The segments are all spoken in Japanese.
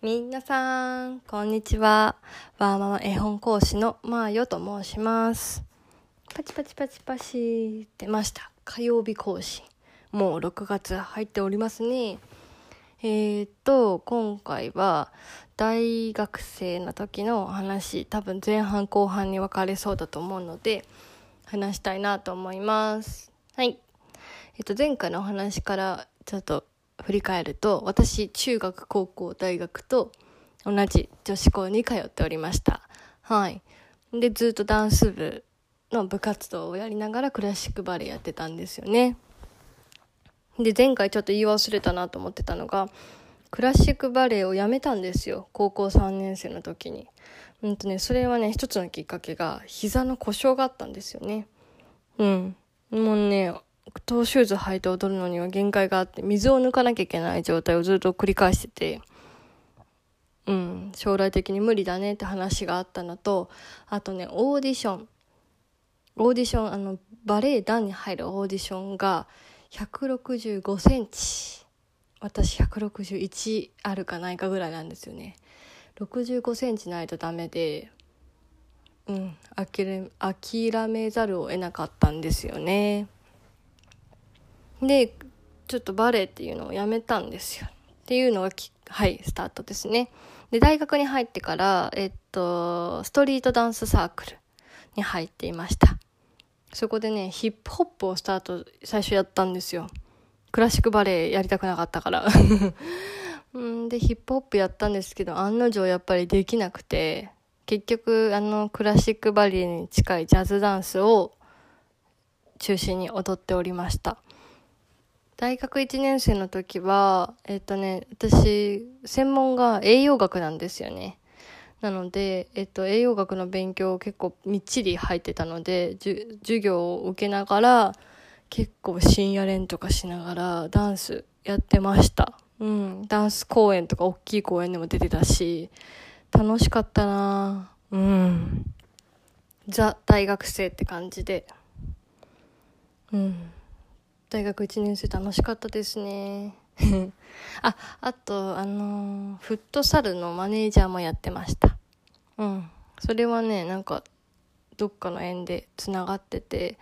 みなさん、こんにちは。わーママ絵本講師のまーよと申します。パチパチパチパチ出ました。火曜日更新。もう6月入っておりますね。えー、っと、今回は大学生の時の話、多分前半後半に分かれそうだと思うので、話したいなと思います。はい。えっと、前回のお話からちょっと振り返ると私中学高校大学と同じ女子校に通っておりました。はい。でずっとダンス部の部活動をやりながらクラシックバレエやってたんですよね。で前回ちょっと言い忘れたなと思ってたのがクラシックバレエをやめたんですよ高校3年生の時に。うんとねそれはね一つのきっかけが膝の故障があったんですよね。うん。もうねトーシューズ履いて踊るのには限界があって水を抜かなきゃいけない状態をずっと繰り返しててうん将来的に無理だねって話があったのとあとねオーディション。オーディションあのバレエ団に入るオーディションが165センチ。私161あるかないかぐらいなんですよね。65センチないとダメでうん諦め諦めざるを得なかったんですよね。でちょっとバレエっていうのをやめたんですよ。っていうのがはいスタートですね。で大学に入ってからえっとストリートダンスサークルに入っていました。そこでねヒップホップをスタート最初やったんですよ。クラシックバレエやりたくなかったから。んでヒップホップやったんですけど案の定やっぱりできなくて結局あのクラシックバレエに近いジャズダンスを中心に踊っておりました。大学1年生の時は、えっとね、私、専門が栄養学なんですよね。なので、えっと、栄養学の勉強を結構みっちり入ってたので、授業を受けながら、結構深夜練とかしながらダンスやってました。うん。ダンス公演とか大きい公演でも出てたし、楽しかったなうん。ザ大学生って感じで。うん。大学1年生楽しかったですね。ああとあのー、フットサルのマネージャーもやってました。うん。それはねなんかどっかの縁でつながってて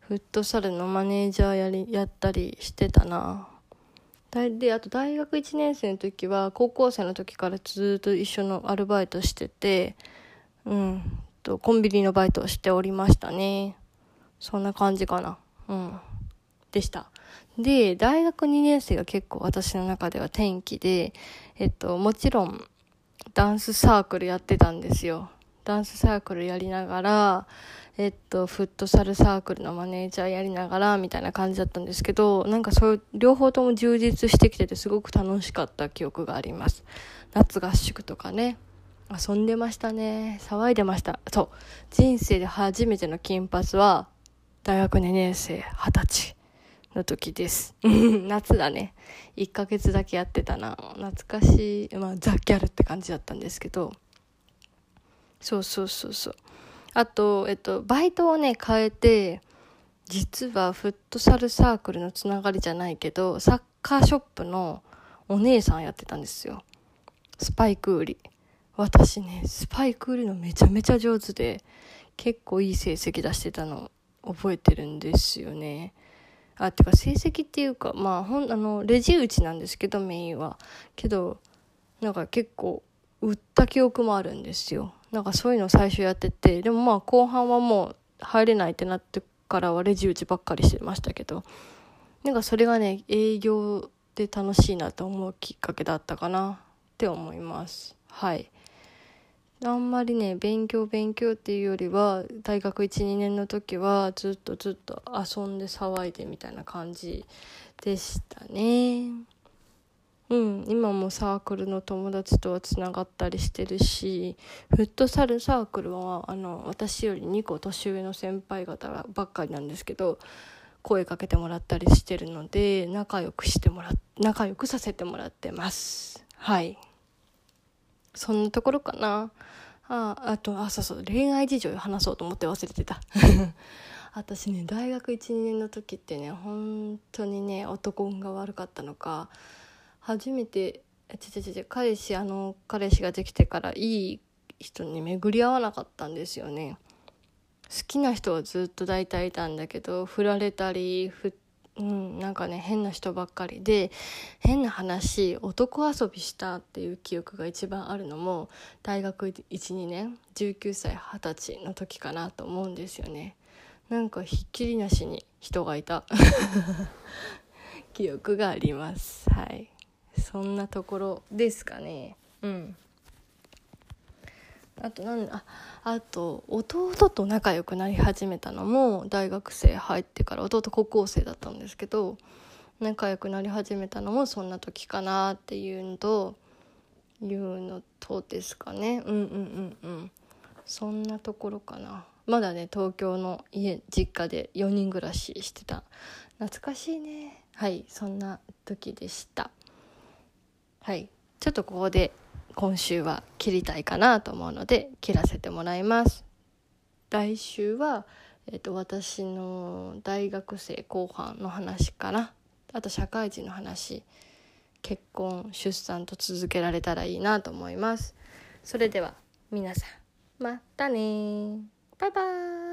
フットサルのマネージャーやりやったりしてたな。であと大学1年生の時は高校生の時からずっと一緒のアルバイトしててうん。とコンビニのバイトをしておりましたね。そんな感じかな。うんでした。で、大学2年生が結構私の中では転機で、えっと、もちろん、ダンスサークルやってたんですよ。ダンスサークルやりながら、えっと、フットサルサークルのマネージャーやりながら、みたいな感じだったんですけど、なんかそういう、両方とも充実してきてて、すごく楽しかった記憶があります。夏合宿とかね。遊んでましたね。騒いでました。そう。人生で初めての金髪は、大学2年生、20歳。の時です。夏だね。1ヶ月だけやってたな。懐かしい。まあ、ザ・ギャルって感じだったんですけど。そうそうそうそう。あと、えっと、バイトをね、変えて、実はフットサルサークルのつながりじゃないけど、サッカーショップのお姉さんやってたんですよ。スパイク売り。私ね、スパイク売りのめちゃめちゃ上手で、結構いい成績出してたの覚えてるんですよね。あてか成績っていうかまあほんあのレジ打ちなんですけどメインは。けどなんか結構売った記憶もあるんですよ。なんかそういうのを最初やっててでもまあ後半はもう入れないってなってからはレジ打ちばっかりしてましたけど。なんかそれがね営業で楽しいなと思うきっかけだったかなって思います。はい。あんまりね勉強勉強っていうよりは大学12年の時はずっとずっと遊んで騒いでみたいな感じでしたね。うん今もサークルの友達とはつながったりしてるしフットサルサークルはあの私より2個年上の先輩方ばっかりなんですけど声かけてもらったりしてるので仲良くしてもら仲良くさせてもらってます。はい。そんなところかな。ああと、あ、そうそう、恋愛事情話そうと思って忘れてた。私ね、大学1、2年の時ってね、本当にね、男運が悪かったのか、初めて、ちちちち彼氏あの彼氏ができてからいい人に巡り合わなかったんですよね好きな人はずっと大体いたんだけど振られたりふうんなんかね変な人ばっかりで変な話男遊びしたっていう記憶が一番あるのも大学12年19歳20歳の時かなと思うんですよね。なんかひっきりなしに人がいた。記憶があります。はい。そんなところですかね。うん。あとなんああと弟と仲良くなり始めたのも大学生入ってから弟高校生だったんですけど仲良くなり始めたのもそんな時かなっていうのというのとですかね。うんうんうんうん。そんなところかな。まだね東京の家実家で4人暮らししてた。懐かしいね。はいそんな時でした。はいちょっとここで今週は切りたいかなと思うので切らせてもらいます。来週は、えーと、私の大学生後半の話かな。あと社会人の話。結婚出産と続けられたらいいなと思います。それでは皆さんまたねバイバイ。